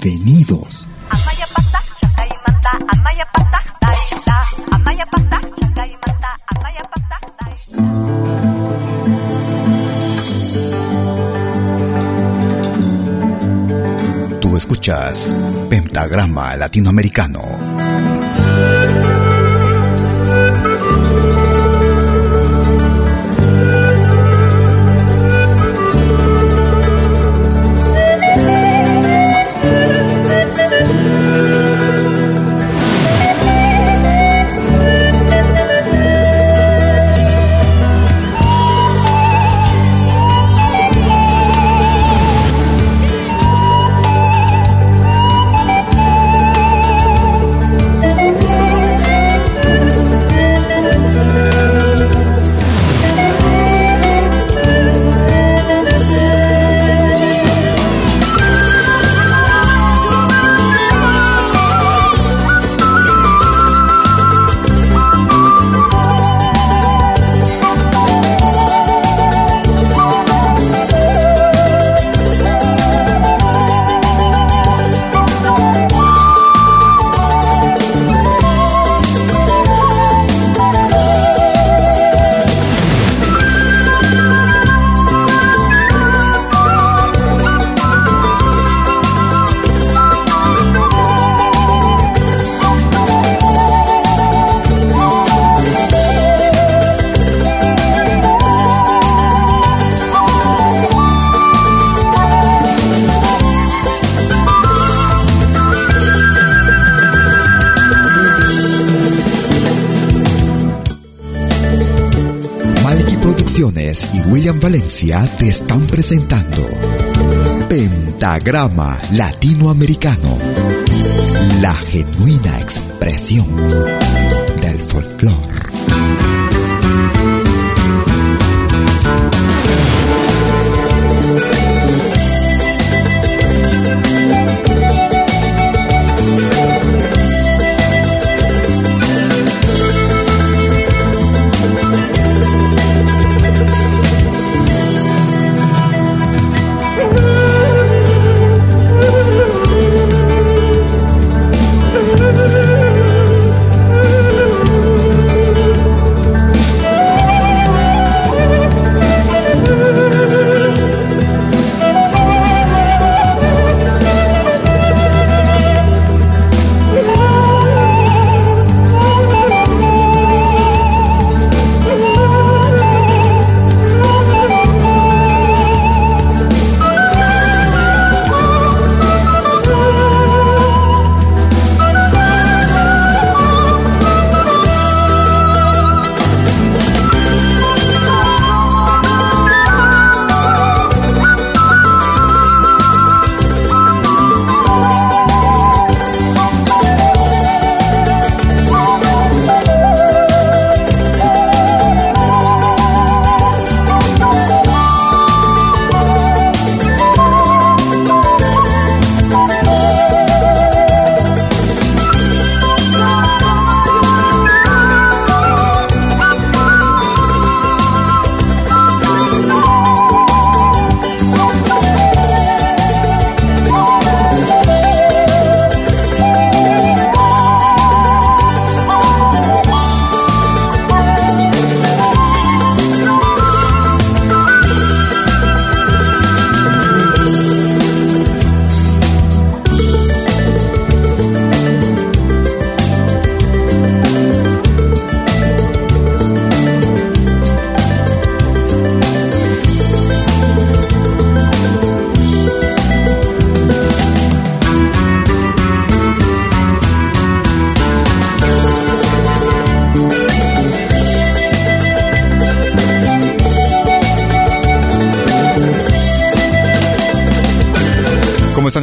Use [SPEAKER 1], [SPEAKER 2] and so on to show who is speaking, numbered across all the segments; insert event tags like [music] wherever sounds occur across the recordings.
[SPEAKER 1] Bienvenidos. Tú escuchas Pentagrama Latinoamericano. Te están presentando Pentagrama Latinoamericano, la genuina expresión del folclore.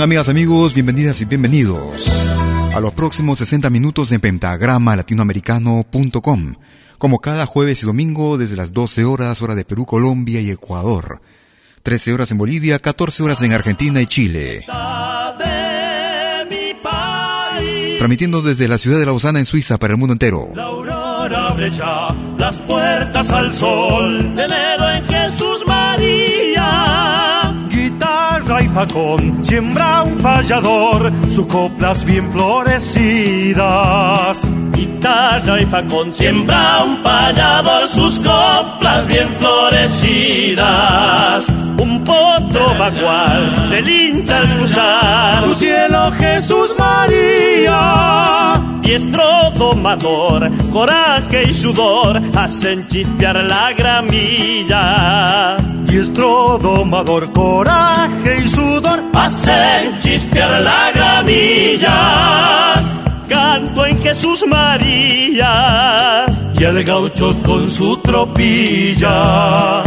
[SPEAKER 1] Amigas, amigos? Bienvenidas y bienvenidos a los próximos 60 minutos en pentagrama latinoamericano.com, como cada jueves y domingo desde las 12 horas hora de Perú, Colombia y Ecuador, 13 horas en Bolivia, 14 horas en Argentina y Chile. Transmitiendo desde la ciudad de Lausana en Suiza para el mundo entero.
[SPEAKER 2] La aurora brilla, las puertas al sol, tenedo en Jesús María. Guitarra y facón, siembra un payador, sus coplas bien florecidas. Guitarra y facón, siembra un payador, sus coplas bien florecidas. Un potro vacual relincha al cruzar tu cielo Jesús María. Diestro domador, coraje y sudor hacen chispear la gramilla. Diestro domador, coraje y sudor hacen chispear la gramilla. Canto en Jesús María y el gaucho con su tropilla.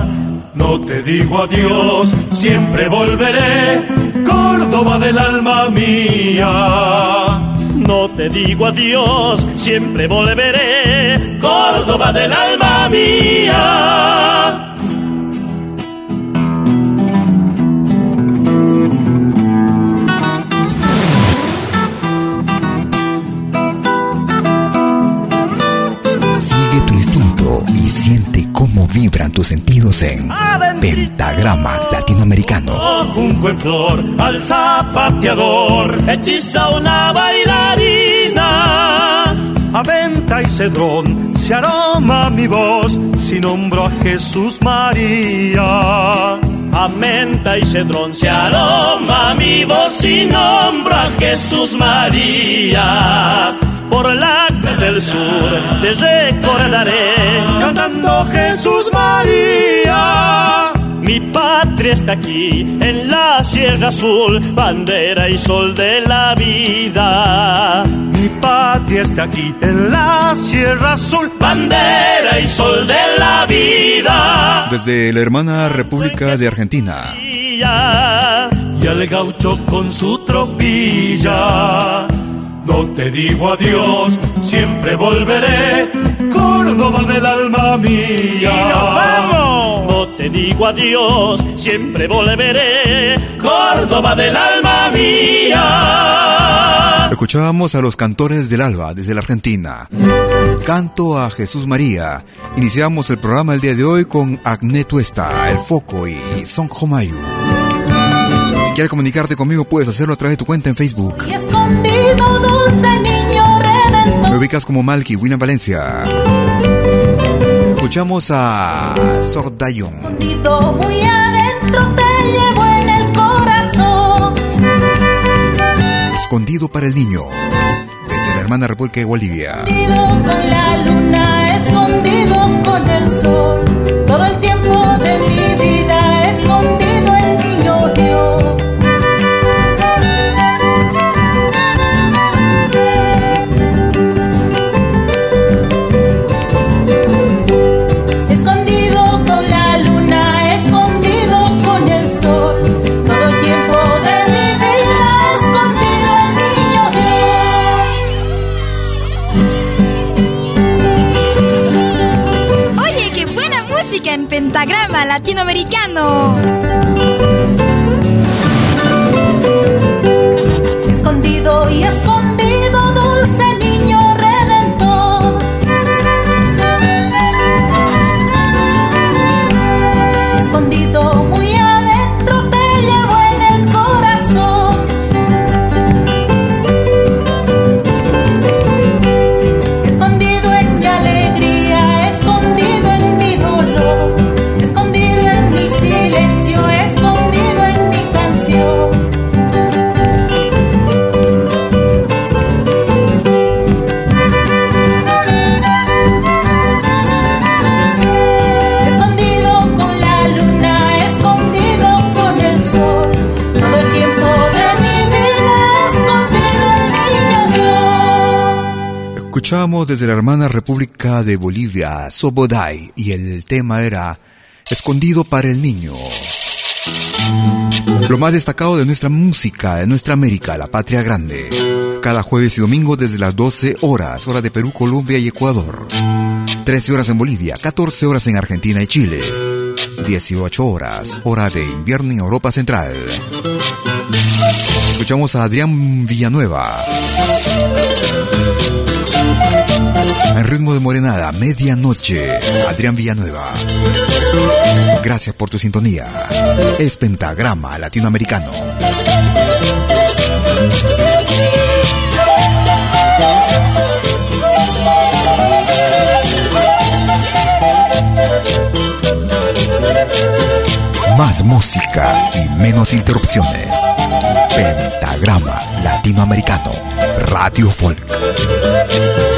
[SPEAKER 2] No te digo adiós, siempre volveré, Córdoba del alma mía. No te digo adiós, siempre volveré, Córdoba del alma mía.
[SPEAKER 1] Tus sentidos en Pentagrama Latinoamericano.
[SPEAKER 2] Junco en flor, al zapateador, hechiza una bailarina. A venta y cedrón se aroma mi voz si nombro a Jesús María. A menta y cedrón se aroma mi voz si nombro a Jesús María. Por la del sur te recordaré cantando Jesús María. Mi patria está aquí, en la Sierra Azul, bandera y sol de la vida. Mi patria está aquí, en la Sierra Azul, bandera y sol de la vida.
[SPEAKER 1] Desde la hermana República de Argentina.
[SPEAKER 2] Y al gaucho con su tropilla. No te digo adiós, siempre volveré, Córdoba del alma mía. ¡Y nos vamos! No te digo adiós, siempre volveré, Córdoba del alma mía.
[SPEAKER 1] Escuchábamos a los cantores del alba desde la Argentina. Canto a Jesús María. Iniciamos el programa el día de hoy con Agné Tuesta, El Foco y Son Jomayu. Si quieres comunicarte conmigo, puedes hacerlo a través de tu cuenta en Facebook.
[SPEAKER 3] Y escondido, dulce niño redentor.
[SPEAKER 1] Me ubicas como Malky, William Valencia. Escuchamos a Sordayon.
[SPEAKER 3] Escondido muy adentro te llevo en el corazón.
[SPEAKER 1] Escondido para el niño. Desde la hermana República de Bolivia.
[SPEAKER 3] Escondido con la luna, escondido con el
[SPEAKER 4] latinoamericano.
[SPEAKER 1] Escuchábamos desde la hermana República de Bolivia, Sobodai, y el tema era Escondido para el niño. Lo más destacado de nuestra música, de nuestra América, la patria grande. Cada jueves y domingo desde las 12 horas, hora de Perú, Colombia y Ecuador. 13 horas en Bolivia, 14 horas en Argentina y Chile. 18 horas, hora de invierno en Europa Central. Escuchamos a Adrián Villanueva. En ritmo de morenada, medianoche, Adrián Villanueva. Gracias por tu sintonía. Es Pentagrama Latinoamericano. Más música y menos interrupciones. Pentagrama Latinoamericano. Radio Folk. Estamos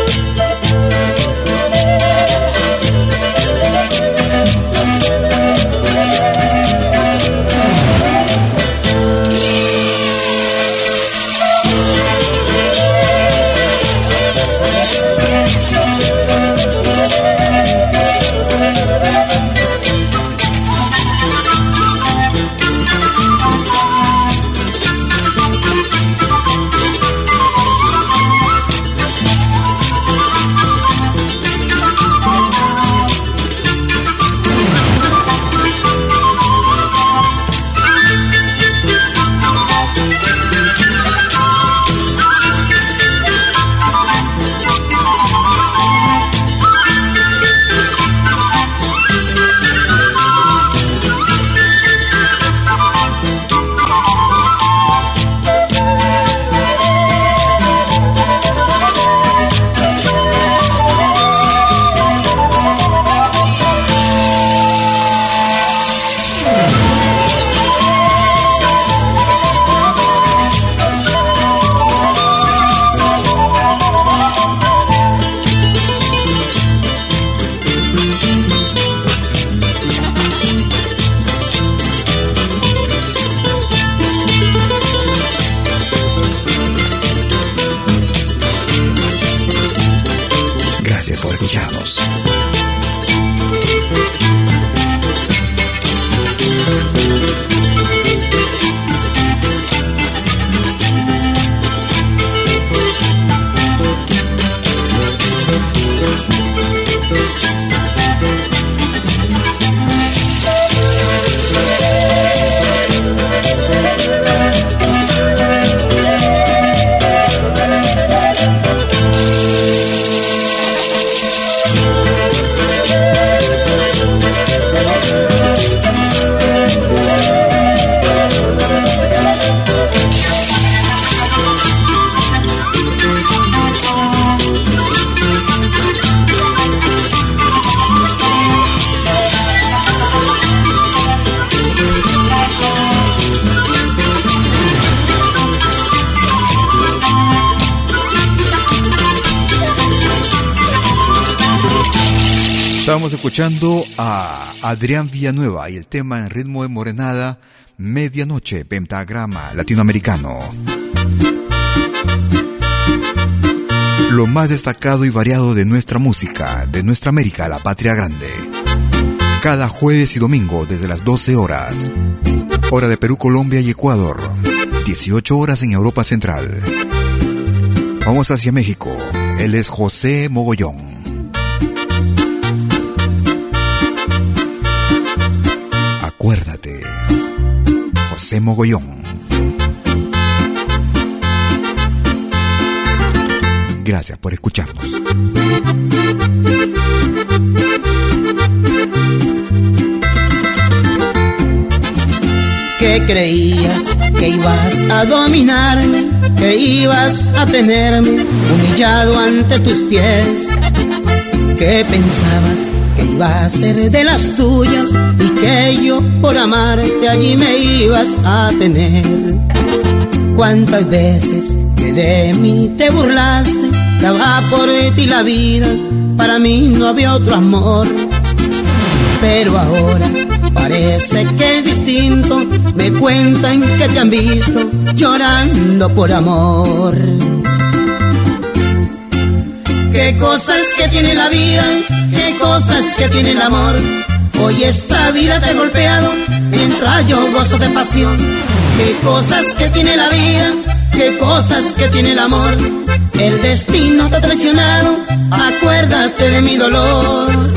[SPEAKER 1] escuchando a Adrián Villanueva y el tema en ritmo de morenada, Medianoche, Pentagrama Latinoamericano. Lo más destacado y variado de nuestra música, de nuestra América, la patria grande. Cada jueves y domingo desde las 12 horas, hora de Perú, Colombia y Ecuador, 18 horas en Europa Central. Vamos hacia México. Él es José Mogollón. Mogollón. Gracias por escucharnos.
[SPEAKER 5] ¿Qué creías que ibas a dominarme, que ibas a tenerme humillado ante tus pies, ¿Qué pensabas que iba a ser de las tuyas y que yo por amarte allí me ibas a tener. Cuántas veces que de mí te burlaste, daba por ti la vida, para mí no había otro amor. Pero ahora parece que es distinto, me cuentan que te han visto llorando por amor. Qué cosas que tiene la vida, cosas que tiene el amor. Hoy esta vida te ha golpeado mientras yo gozo de pasión. Qué cosas que tiene la vida, qué cosas que tiene el amor. El destino te ha traicionado, acuérdate de mi dolor.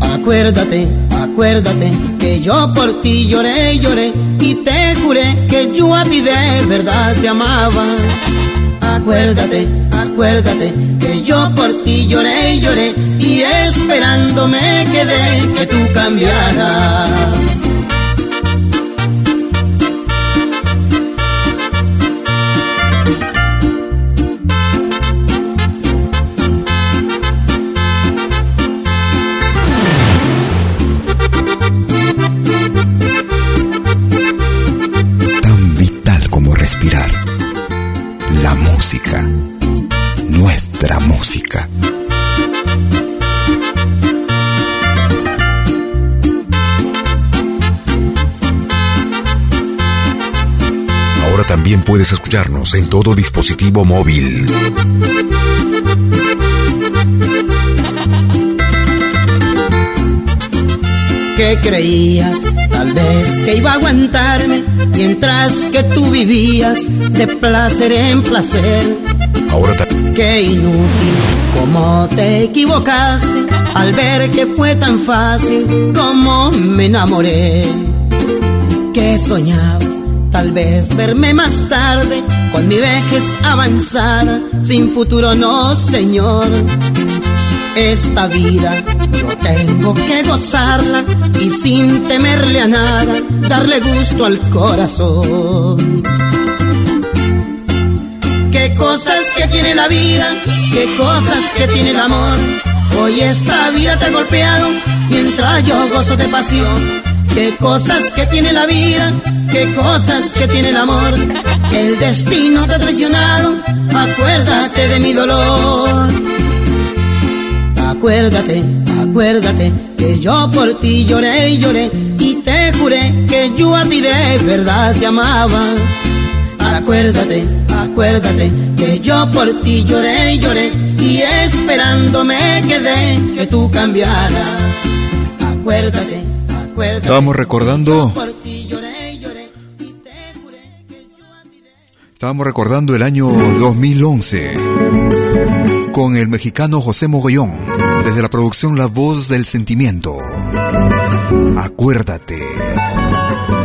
[SPEAKER 5] Acuérdate, acuérdate que yo por ti lloré lloré y te juré que yo a ti de verdad te amaba. Acuérdate, acuérdate yo por ti lloré y lloré y esperando me quedé que tú cambiaras.
[SPEAKER 6] Puedes escucharnos en todo dispositivo móvil.
[SPEAKER 5] ¿Qué creías? Tal vez que iba a aguantarme mientras que tú vivías de placer en placer.
[SPEAKER 6] Ahora ta-
[SPEAKER 5] Qué inútil, cómo te equivocaste al ver que fue tan fácil como me enamoré. ¿Qué soñabas? Tal vez verme más tarde con mi vejez avanzada, sin futuro no, señor. Esta vida yo tengo que gozarla y sin temerle a nada, darle gusto al corazón. Qué cosas que tiene la vida, qué cosas que tiene el amor. Hoy esta vida te ha golpeado mientras yo gozo de pasión. Qué cosas que tiene la vida, qué cosas que tiene el amor. El destino te ha traicionado, acuérdate de mi dolor. Acuérdate, acuérdate que yo por ti lloré y lloré y te juré que yo a ti de verdad te amaba. Acuérdate, acuérdate que yo por ti lloré y lloré y esperando me quedé que tú cambiaras. Acuérdate, acuérdate.
[SPEAKER 1] Estábamos recordando- Estábamos recordando el año 2011 con el mexicano José Mogollón, desde la producción La Voz del Sentimiento. Acuérdate.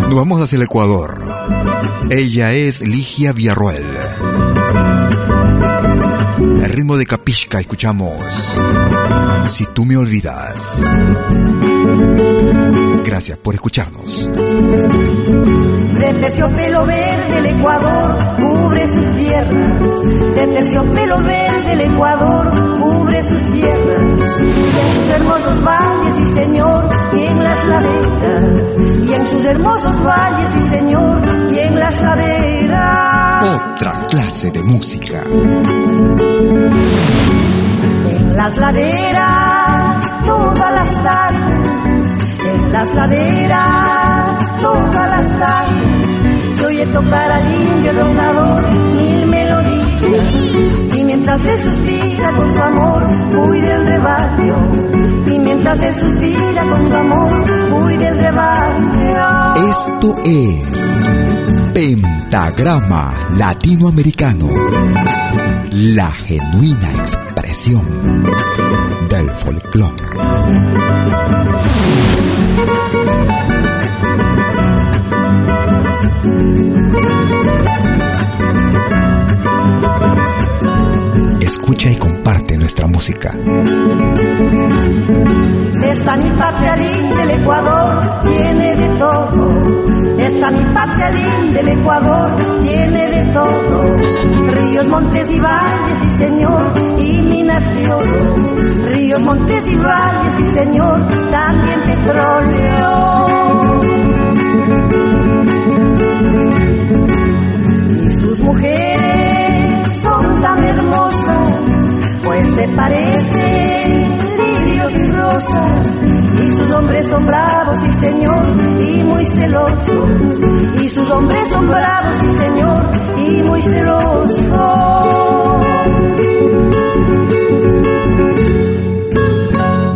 [SPEAKER 1] Nos vamos hacia el Ecuador. Ella es Ligia Villarroel. El ritmo de Capishka escuchamos. Si tú me olvidas. Gracias por escucharnos.
[SPEAKER 7] De terciopelo verde el Ecuador cubre sus tierras. De terciopelo verde el Ecuador cubre sus tierras. Y en sus hermosos valles, y señor, y en las laderas. Y en sus hermosos valles, y señor, y en las laderas.
[SPEAKER 1] Otra clase de música.
[SPEAKER 7] En las laderas, todas las tardes. En las laderas, todas las tardes. Se tocar al indio mil melodías. Y mientras él suspira con su amor, cuide el rebaño. Y mientras él suspira con su amor, cuide el rebaño.
[SPEAKER 1] Esto es Pentagrama Latinoamericano, la genuina expresión del folclore. Escucha y comparte nuestra música.
[SPEAKER 7] Esta mi patria linda del Ecuador tiene de todo. Esta mi patria linda del Ecuador tiene de todo. Ríos, montes y valles, y señor, y minas de oro. Ríos, montes y valles, y señor, también petróleo. Y sus mujeres son tan hermosas, pues se parecen lirios y rosas. Y sus hombres son bravos, y señor, y muy celosos. Y sus hombres son bravos, y señor, y muy celosos.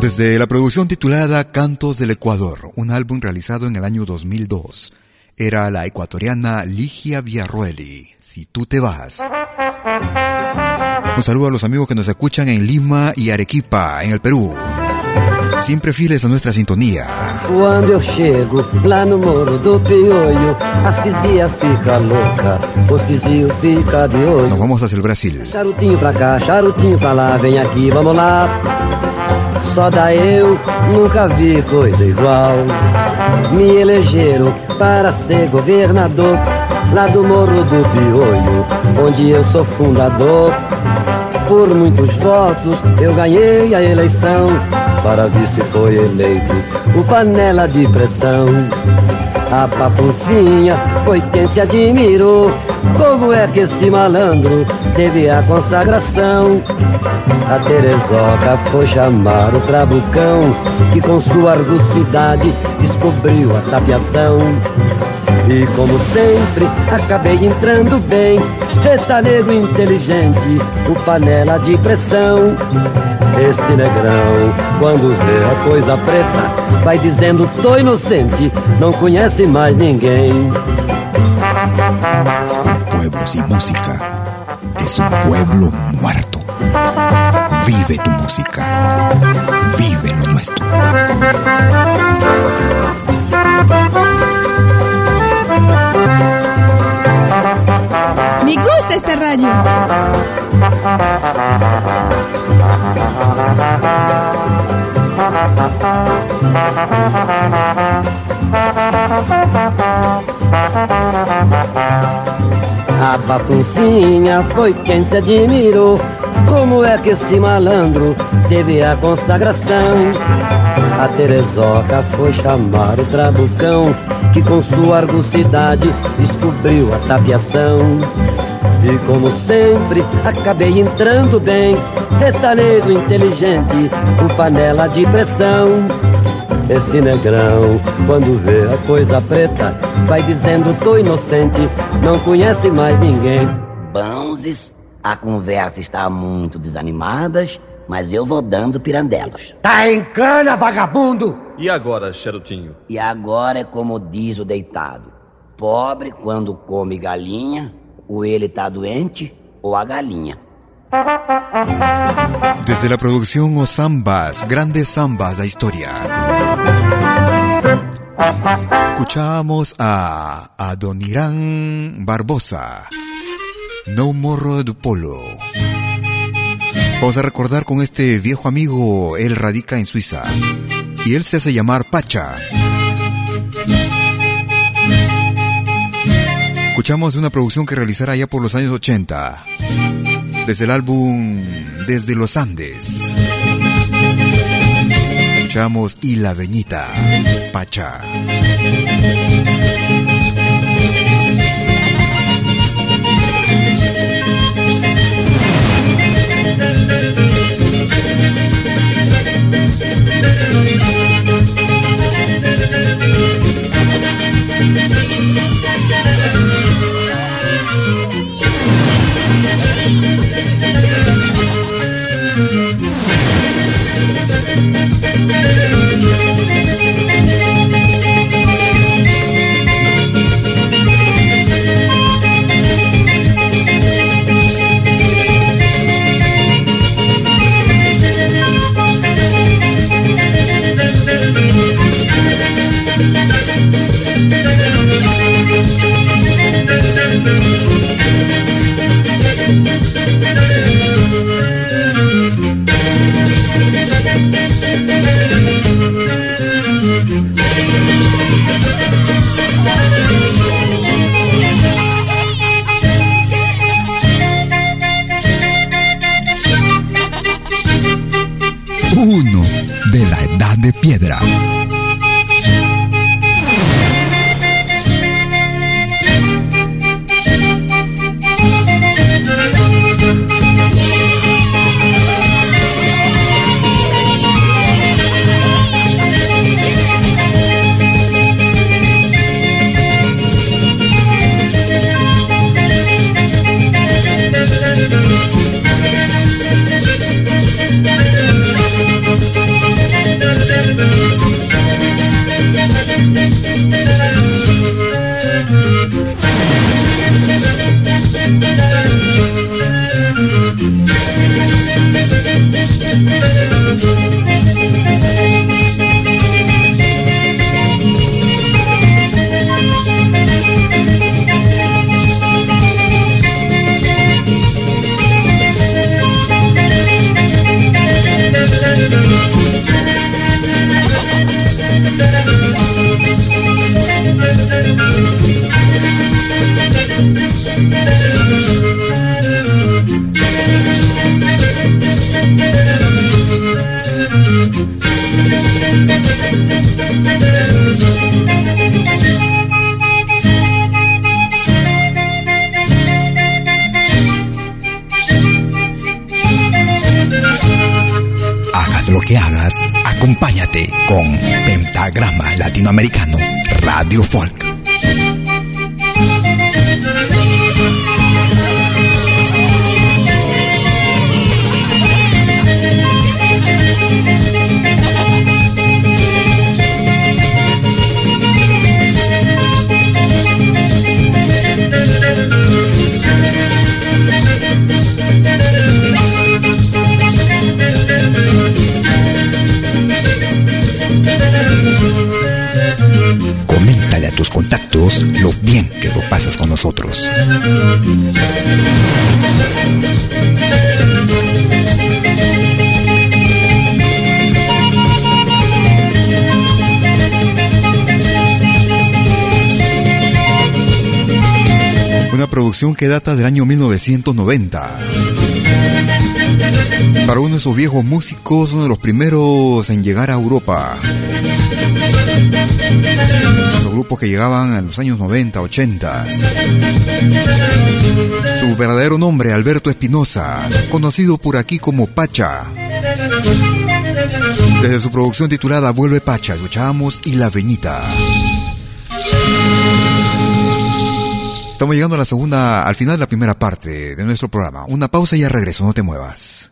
[SPEAKER 1] desde la producción titulada Cantos del Ecuador, un álbum realizado en el año 2002. Era la ecuatoriana Ligia Villarrueli, Si tú te vas. Un saludo a los amigos que nos escuchan en Lima y Arequipa, en el Perú. Siempre fieles a nuestra sintonía.
[SPEAKER 8] Quando eu chego lá no Morro do Piolho, as tizias fica louca, os tizios fica de olho.
[SPEAKER 1] Nos vamos hacia el Brasil.
[SPEAKER 8] Charutinho pra cá, charutinho pra lá, vem aqui, vamos lá. Só da eu nunca vi coisa igual. Me elegeram para ser governador lá do Morro do Piolho, onde eu sou fundador. Por muitos votos eu ganhei a eleição. Para vice foi eleito o panela de pressão. A pafuncinha foi quem se admirou. Como é que esse malandro teve a consagração? A Terezoca foi chamar o Trabucão, que com sua argucidade descobriu a tapiação. E como sempre, acabei entrando bem. Restanego inteligente, o panela de pressão. Esse negrão, quando vê a coisa preta, vai dizendo: tô inocente, não conhece mais ninguém.
[SPEAKER 1] pueblo sin música es un pueblo muerto. Vive tu música. Vive lo nuestro.
[SPEAKER 4] Me gusta esta radio.
[SPEAKER 8] A papuncinha foi quem se admirou. Como é que esse malandro teve a consagração? A Terezoca foi chamar o Trabucão, que com sua argucidade descobriu a tapiação. E como sempre, acabei entrando bem, restaneiro inteligente, o panela de pressão. Esse negrão, quando vê a coisa preta, vai dizendo tô inocente, não conhece mais ninguém.
[SPEAKER 9] Banzes, a conversa está muito desanimada, mas eu vou dando pirandelos.
[SPEAKER 10] Tá em cana, vagabundo!
[SPEAKER 11] E agora, charutinho?
[SPEAKER 9] E agora é como diz o deitado: pobre quando come galinha, ou ele tá doente, ou a galinha.
[SPEAKER 1] Desde la producción O Zambas, grandes zambas la historia. Escuchamos a Adonirán Barbosa, No Morro de Polo. Vamos a recordar con este viejo amigo, él radica en Suiza y él se hace llamar Pacha. Escuchamos una producción que realizara ya por los años 80, desde el álbum Desde los Andes. Escuchamos Y la Veñita, Pacha. Uno lo bien que lo pasas con nosotros. Una producción que data del año 1990. Para uno de esos viejos músicos, uno de los primeros en llegar a Europa grupos que llegaban a los años 90, 80. Su verdadero nombre, Alberto Espinosa, conocido por aquí como Pacha. Desde su producción titulada Vuelve Pacha, escuchábamos Y la Veñita. Estamos llegando a la segunda, al final de la primera parte de nuestro programa. Una pausa y ya regreso, no te muevas.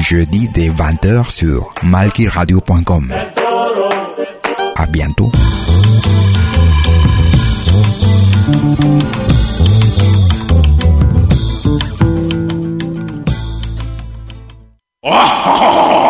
[SPEAKER 1] jeudi dès 20h sur malkiradio.com. À bientôt. [laughs]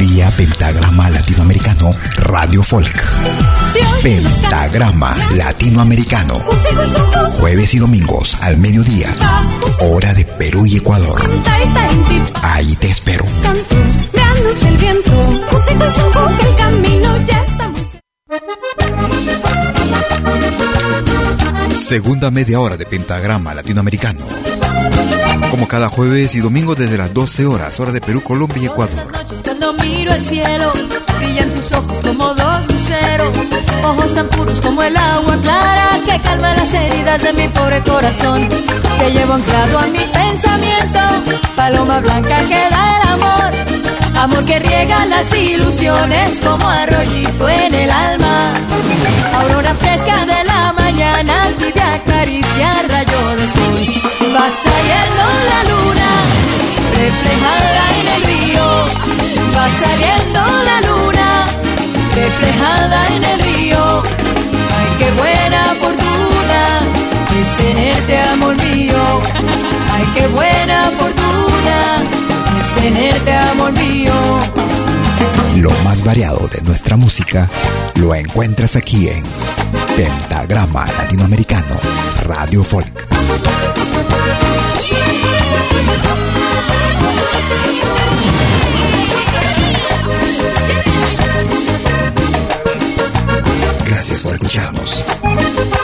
[SPEAKER 1] Vía Pentagrama Latinoamericano Radio Folk. Pentagrama Latinoamericano. Jueves y domingos al mediodía. Hora de Perú y Ecuador. Ahí te espero. Segunda media hora de Pentagrama Latinoamericano. Como cada jueves y domingo desde las 12 horas, hora de Perú, Colombia y Ecuador.
[SPEAKER 4] Cuando miro el cielo, brillan tus ojos como dos luceros, ojos tan puros como el agua clara que calma las heridas de mi pobre corazón. Te llevo anclado a mi pensamiento, paloma blanca que da el amor, amor que riega las ilusiones como arroyito en el alma. Aurora fresca de la mañana, tibia caricia, rayo de sol. Va saliendo la luna, reflejada en el río. Va saliendo la luna, reflejada en el río. Ay, qué buena fortuna es tenerte, amor mío. Ay, qué buena fortuna es tenerte, amor mío.
[SPEAKER 1] Lo más variado de nuestra música lo encuentras aquí en Pentagrama Latinoamericano Radio Folk. Gracias por escucharnos.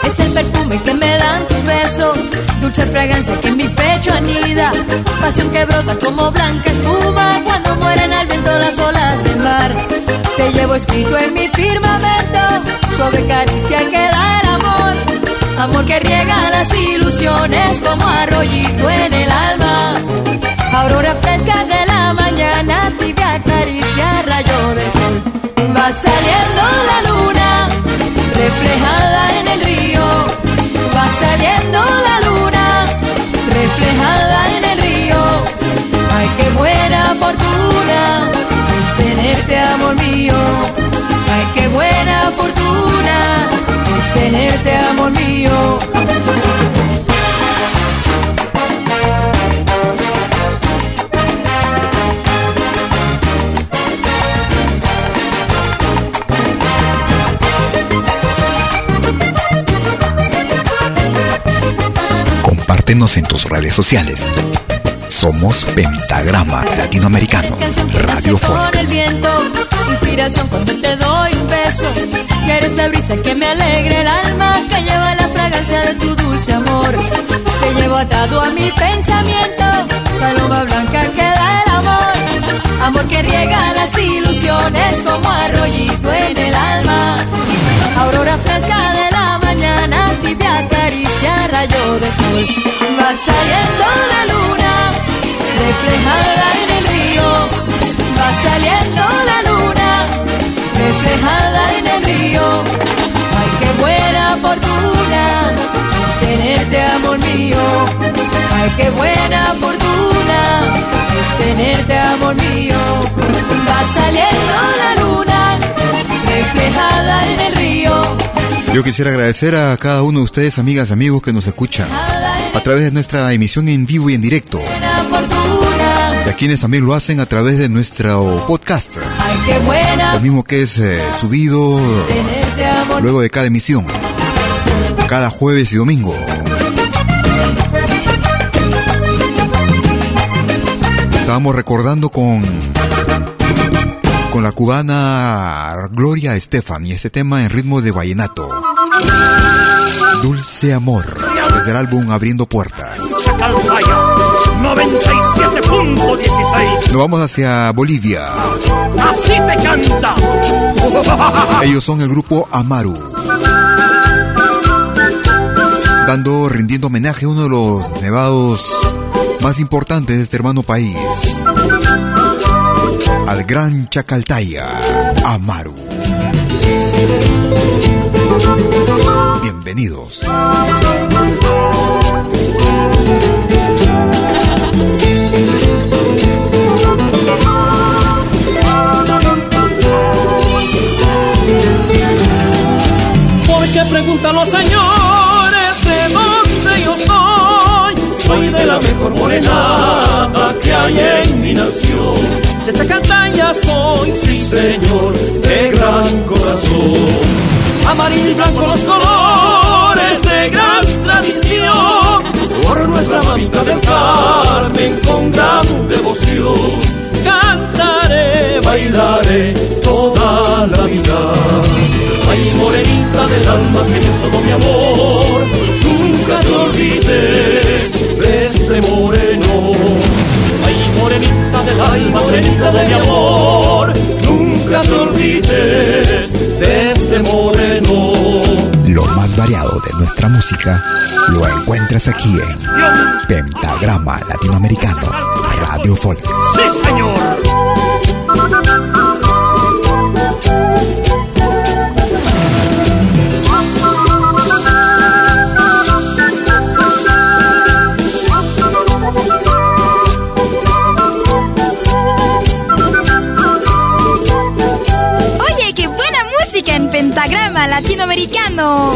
[SPEAKER 4] Es el perfume que me dan tus besos, dulce fragancia que en mi pecho anida, pasión que brota como blanca espuma cuando mueren al viento las olas del mar. Te llevo escrito en mi firmamento, suave caricia que da el amor, amor que riega las ilusiones como arroyito en el alma. Aurora fresca de
[SPEAKER 1] redes sociales. Somos Pentagrama Latinoamericano Radio Folk.
[SPEAKER 4] El viento, inspiración cuando te doy un beso. Y eres la brisa que me alegra el alma, que lleva la fragancia de tu dulce amor. Te llevo atado a mi pensamiento, paloma blanca que da el amor. Amor que riega las ilusiones como arroyito en el alma. Aurora fresca de la mañana, tibia caricia, rayo de sol. Va saliendo la luna, reflejada en el río. Va saliendo la luna, reflejada en el río. Ay, qué buena fortuna es tenerte, amor mío. Ay, qué buena fortuna es tenerte, amor mío. Va saliendo la luna, reflejada en el río.
[SPEAKER 1] Yo quisiera agradecer a cada uno de ustedes, amigas, amigos, que nos escuchan a través de nuestra emisión en vivo y en directo. Y a quienes también lo hacen a través de nuestro podcast.
[SPEAKER 4] ay, qué buena
[SPEAKER 1] Lo mismo que es eh, subido luego de cada emisión. Cada jueves y domingo. Estábamos recordando con con la cubana Gloria Estefan y este tema en ritmo de vallenato. Dulce Amor, desde el álbum Abriendo Puertas.
[SPEAKER 2] 97.16.
[SPEAKER 1] Nos vamos hacia Bolivia.
[SPEAKER 2] Así te canta.
[SPEAKER 1] Ellos son el grupo Amaru. Dando, rindiendo homenaje a uno de los nevados más importantes de este hermano país. Al gran Chacaltaya, Amaru. Bienvenidos.
[SPEAKER 2] Porque preguntan los señores de dónde yo soy. Soy de la mejor morenada que hay en mi nación. De Chacaltaya soy, sí señor, de gran corazón. Amarillo y blanco los colores de gran tradición. Por nuestra mamita del Carmen con gran devoción. Cantaré, bailaré toda la vida. Ay, morenita del alma, que eres todo mi amor. Nunca te olvides de este moreno. Morenita del alma, morenita de mi amor. Nunca te olvides de este moreno.
[SPEAKER 1] Lo más variado de nuestra música lo encuentras aquí en Pentagrama Latinoamericano Radio Folk.
[SPEAKER 2] Sí, señor.
[SPEAKER 4] Pentagrama latinoamericano.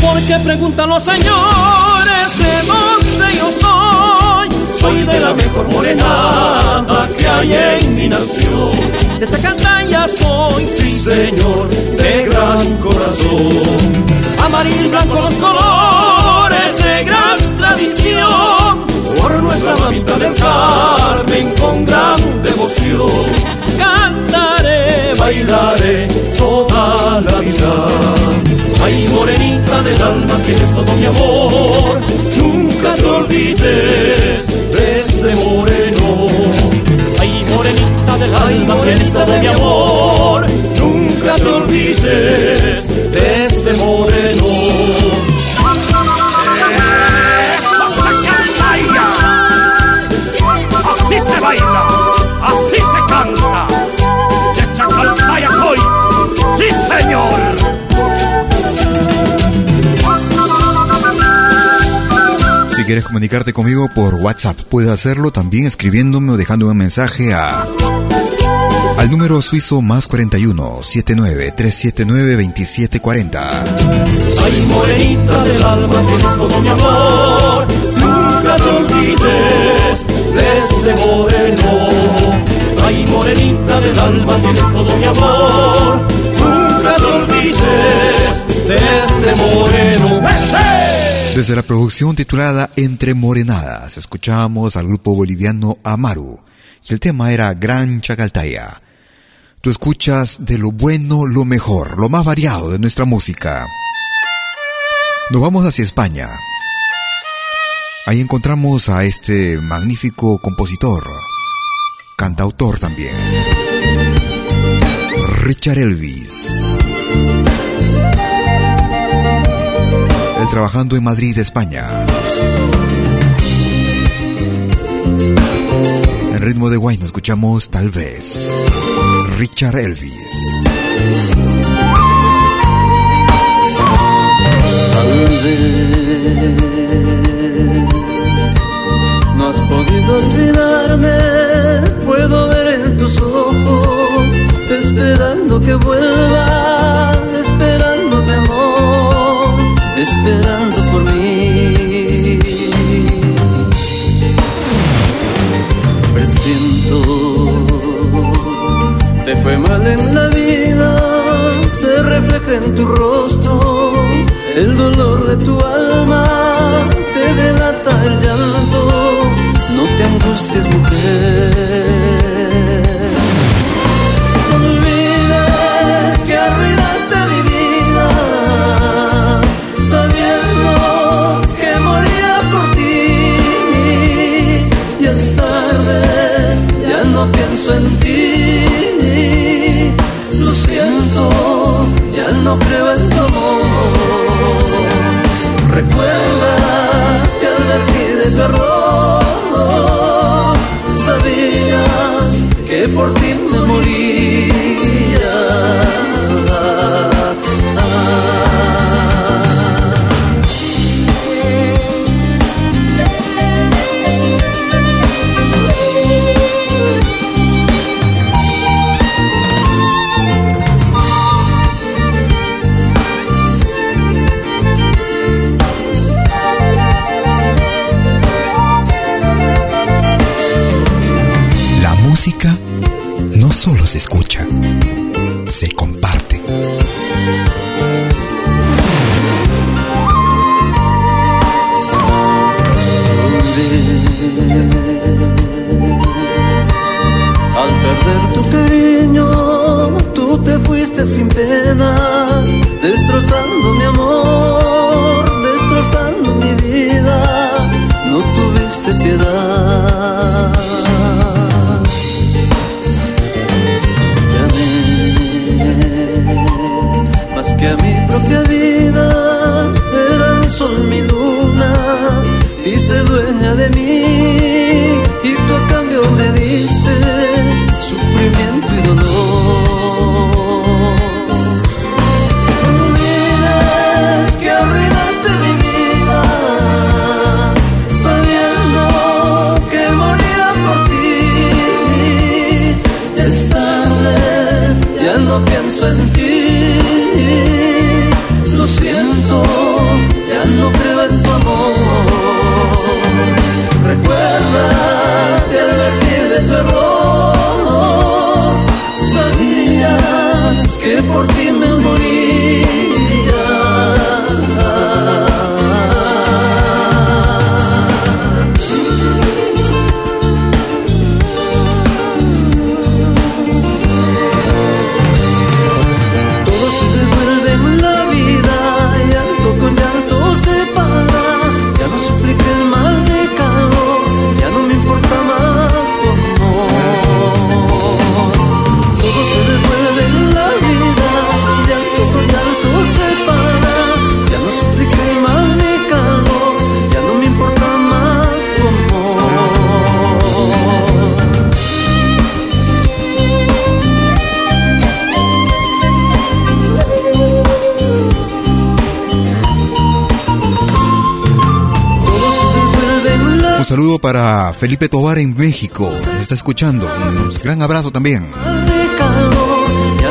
[SPEAKER 2] Porque preguntan los señores de la mejor morenada que hay en mi nación. De Chacaltaya soy, sí señor, de gran corazón. Amarillo y blanco los colores de gran tradición. Por nuestra mamita del Carmen con gran devoción. Cantaré, bailaré toda la vida. Ay, morenita del alma, que eres todo mi amor. Nunca te olvides de moreno. Ay, morenita del alma, que eres todo mi amor. Nunca te olvides de este moreno. Así se baila, así se canta. De Chacaltaya soy, sí señor.
[SPEAKER 1] Quieres comunicarte conmigo por WhatsApp, puedes hacerlo también escribiéndome o dejándome un mensaje a al número suizo más 41 79 379 2740.
[SPEAKER 2] Ay, morenita del alma, tienes todo mi amor. Nunca te olvides de este moreno. Ay, morenita del alma, tienes todo mi amor. Nunca te olvides de este moreno.
[SPEAKER 1] Desde la producción titulada Entre Morenadas, escuchábamos al grupo boliviano Amaru y el tema era Gran Chacaltaya. Tú escuchas de lo bueno lo mejor, lo más variado de nuestra música. Nos vamos hacia España. Ahí encontramos a este magnífico compositor, cantautor también, Richard Elvis. Él trabajando en Madrid, España. En ritmo de guayno escuchamos Tal vez. Richard Elvis.
[SPEAKER 11] Tal vez no has podido olvidarme, puedo ver en tus ojos, esperando que vuelva, esperando mi amor, esperando por mí. Presiento, te fue mal en la vida, se refleja en tu rostro, el dolor de tu alma te delata el llanto, no te angusties mujer.
[SPEAKER 1] Felipe Tobar en México. Me está escuchando. Gran abrazo también.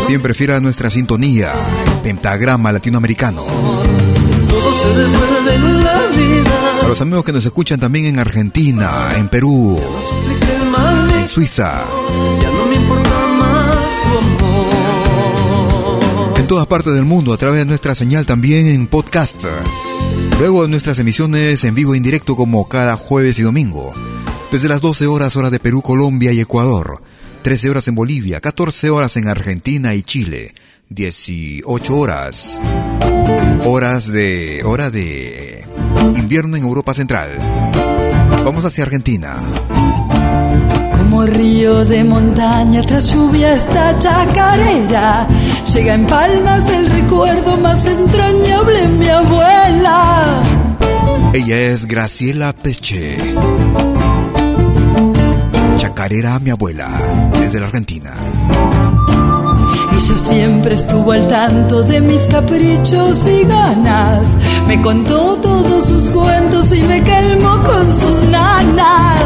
[SPEAKER 1] Siempre fiel a nuestra sintonía. Pentagrama latinoamericano. A los amigos que nos escuchan también en Argentina, en Perú, en Suiza. En todas partes del mundo, a través de nuestra señal también en podcast. Luego de nuestras emisiones en vivo e indirecto como cada jueves y domingo desde las 12 horas hora de Perú, Colombia y Ecuador, 13 horas en Bolivia, 14 horas en Argentina y Chile, 18 horas horas de hora de invierno en Europa Central. Vamos hacia Argentina.
[SPEAKER 12] Como río de montaña tras lluvia esta chacarera, llega en palmas el recuerdo más entrañable mi abuela.
[SPEAKER 1] Ella es Graciela Peche chacarera a mi abuela, desde la Argentina.
[SPEAKER 12] Ella siempre estuvo al tanto de mis caprichos y ganas. Me contó todos sus cuentos y me calmó con sus nanas.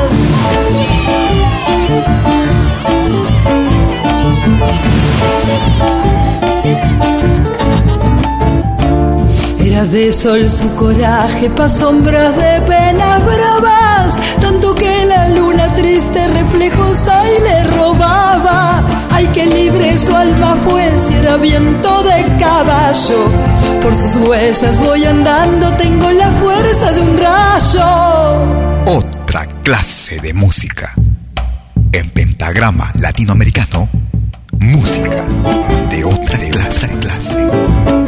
[SPEAKER 12] días de sol su coraje pa' sombras de penas bravas, tanto que la triste reflejos ahí le robaba. Ay, que libre su alma fue si era viento de caballo. Por sus huellas voy andando, tengo la fuerza de un rayo.
[SPEAKER 1] Otra clase de música. En pentagrama latinoamericano, música de otra clase.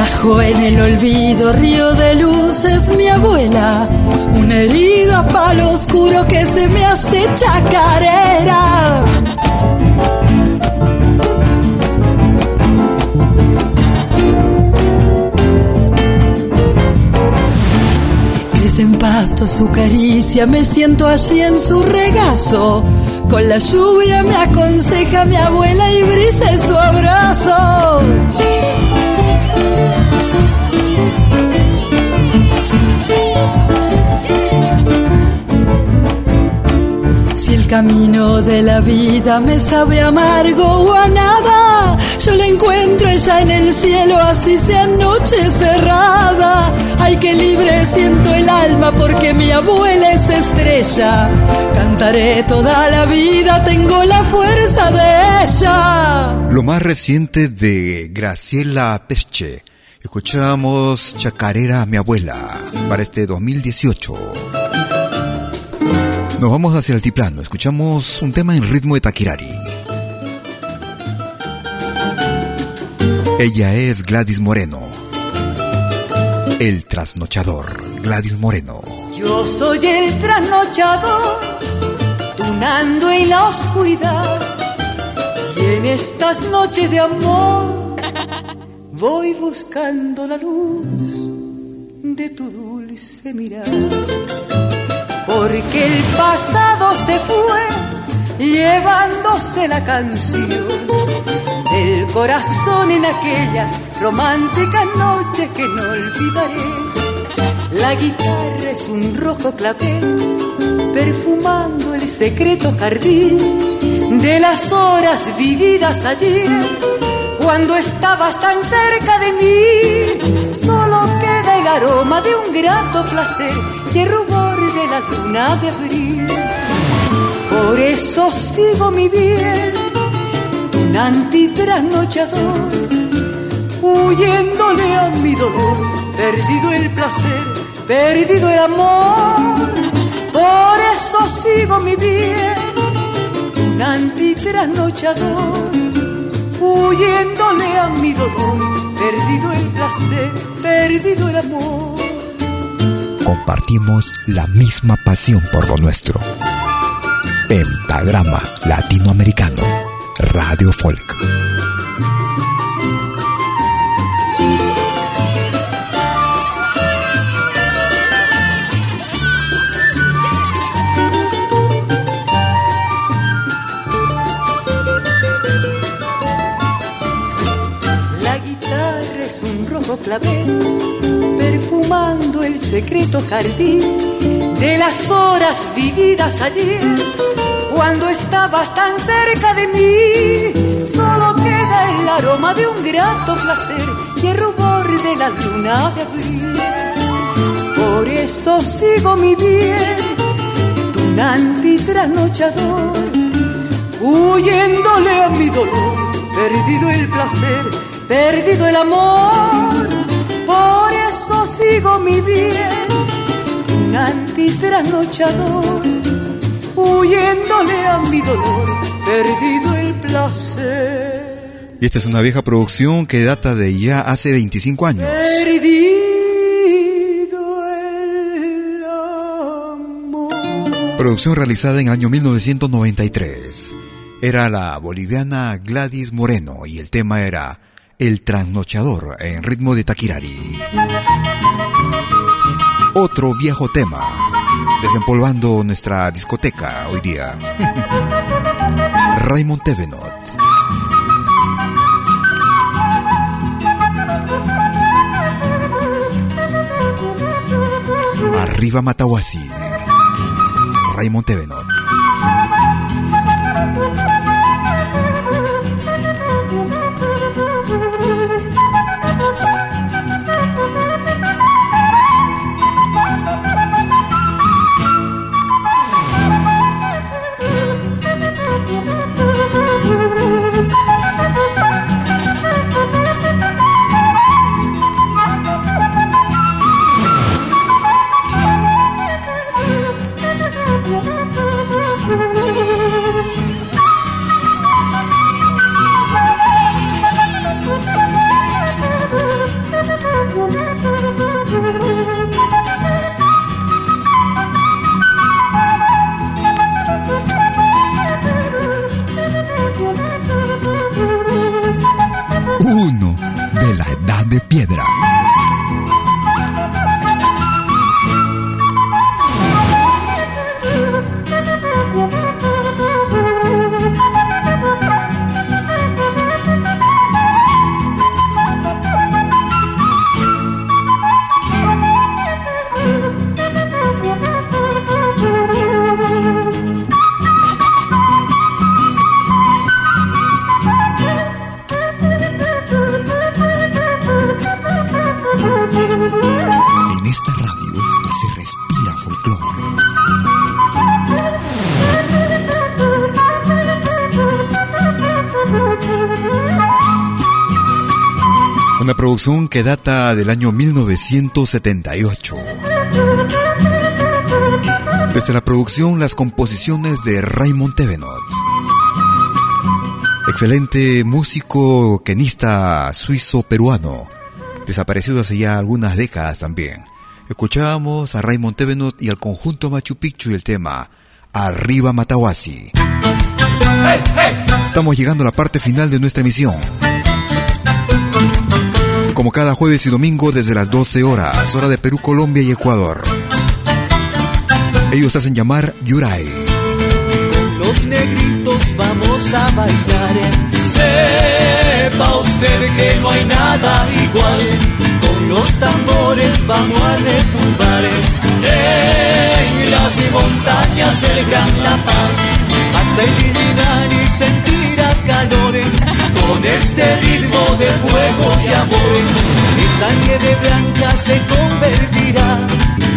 [SPEAKER 12] En el olvido, río de luz es mi abuela. Una herida palo oscuro que se me hace chacarera. Crece en pasto su caricia, me siento allí en su regazo. Con la lluvia me aconseja mi abuela y brisa su abrazo. Camino de la vida me sabe amargo o a nada, yo la encuentro ella en el cielo, así sea noche cerrada. Ay, que libre siento el alma porque mi abuela es estrella. Cantaré toda la vida, tengo la fuerza de ella.
[SPEAKER 1] Lo más reciente de Graciela Pesce. Escuchamos Chacarera mi abuela para este 2018. Nos vamos hacia el altiplano. Escuchamos un tema en ritmo de Taquirari. Ella es Gladys Moreno. El trasnochador, Gladys Moreno.
[SPEAKER 13] Yo soy el trasnochador, tunando en la oscuridad. Y en estas noches de amor [laughs] voy buscando la luz de tu dulce mirada. Porque el pasado se fue llevándose la canción del corazón en aquellas románticas noches que no olvidaré. La guitarra es un rojo clavel, perfumando el secreto jardín de las horas vividas ayer, cuando estabas tan cerca de mí. Solo queda el aroma de un grato placer el rubor de la luna de abril. Por eso sigo mi bien, tunante trasnochador, huyéndole a mi dolor, perdido el placer, perdido el amor. Por eso sigo mi bien, tunante trasnochador, huyéndole a mi dolor, perdido el placer, perdido el amor
[SPEAKER 1] compartimos la misma pasión por lo nuestro. Pentagrama Latinoamericano, Radio Folk.
[SPEAKER 13] La guitarra es un rojo clavel secreto jardín de las horas vividas ayer, cuando estabas tan cerca de mí. Solo queda el aroma de un grato placer y el rubor de la luna de abril. Por eso sigo mi bien, tunante trasnochador, huyéndole a mi dolor, perdido el placer, perdido el amor. Mi bien, un antitrasnochador, huyéndole a mi dolor, perdido el placer.
[SPEAKER 1] Y esta es una vieja producción que data de ya hace 25 años.
[SPEAKER 13] Perdido el amor.
[SPEAKER 1] Producción realizada en el año 1993. Era la boliviana Gladys Moreno y el tema era El trasnochador en ritmo de Taquirari. Otro viejo tema, desempolvando nuestra discoteca hoy día. [laughs] Raymond Tevenot. Arriba Matahuasi. Raymond Tevenot. Una producción que data del año 1978. Desde la producción, las composiciones de Raymond Tevenot. Excelente músico quenista suizo-peruano, desaparecido hace ya algunas décadas también. Escuchábamos a Raymond Tevenot y al conjunto Machu Picchu y el tema Arriba Matahuasi. Estamos llegando a la parte final de nuestra emisión. Como cada jueves y domingo desde las 12 horas, hora de Perú, Colombia y Ecuador. Ellos hacen llamar Yurai.
[SPEAKER 14] Los negritos vamos a bailar. Sepa usted que no hay nada igual. Con los tambores vamos a retumbar en las montañas del Gran La Paz. Hasta iluminar y sentir a con este ritmo de fuego y amor. Esa nieve blanca se convertirá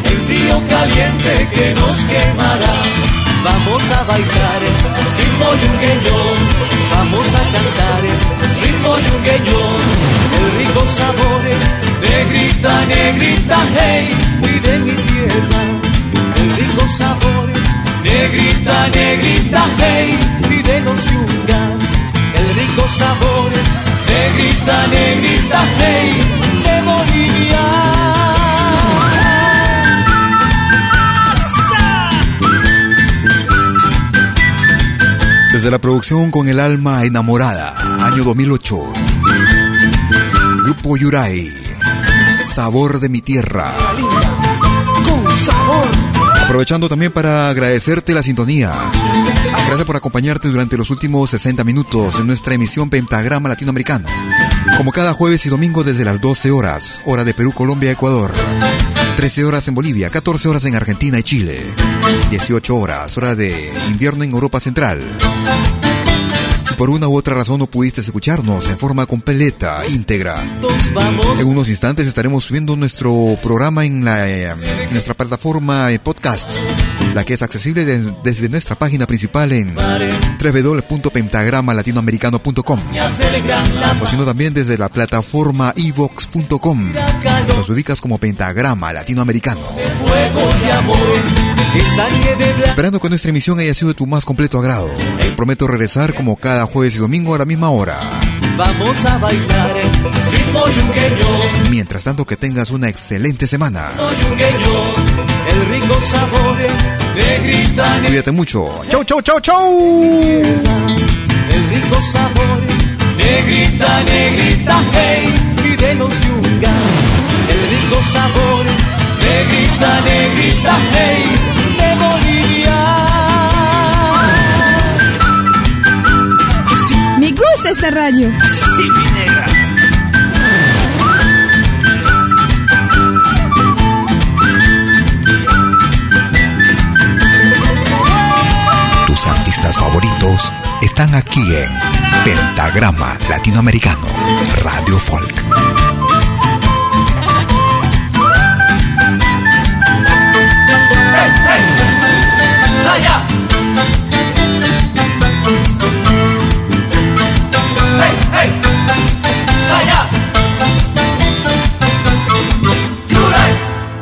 [SPEAKER 14] en río caliente que nos quemará. Vamos a bailar ritmo yungueño, vamos a cantar ritmo yungueño, el rico sabor, negrita, negrita, hey, y de mi tierra, el rico sabor, negrita, negrita, hey, y de los yungas, el rico sabor, negrita, negrita, hey, de Bolivia.
[SPEAKER 1] Desde la producción con el alma enamorada, año 2008. Grupo Yurai, Sabor de mi tierra.
[SPEAKER 14] Con sabor.
[SPEAKER 1] Aprovechando también para agradecerte la sintonía. Gracias por acompañarte durante los últimos 60 minutos en nuestra emisión Pentagrama Latinoamericano. Como cada jueves y domingo desde las 12 horas, hora de Perú, Colombia, Ecuador. 13 horas en Bolivia, 14 horas en Argentina y Chile. 18 horas, hora de invierno en Europa Central. Por una u otra razón no pudiste escucharnos en forma completa, íntegra, en unos instantes estaremos subiendo nuestro programa en, la, eh, nuestra plataforma podcast, la que es accesible de- desde nuestra página principal en www.pentagramalatinoamericano.com o sino también desde la plataforma evox.com. Nos ubicas como Pentagrama Latinoamericano. Esperando que nuestra emisión haya sido de tu más completo agrado. Prometo regresar como cada jueves y domingo a la misma hora.
[SPEAKER 14] vamos a bailar ritmo yungueño,
[SPEAKER 1] Mientras tanto que tengas una excelente semana.
[SPEAKER 14] el rico sabor, negrita,
[SPEAKER 1] Cuídate mucho. Chau, chau, chau, chau.
[SPEAKER 14] el rico sabor, negrita, negrita, hey, y de los yungas, el rico sabor, negrita, negrita, hey,
[SPEAKER 4] esta radio.
[SPEAKER 14] Sí, mi negra.
[SPEAKER 1] Tus artistas favoritos están aquí en Pentagrama Latinoamericano Radio Folk.
[SPEAKER 14] Zaya. Hey,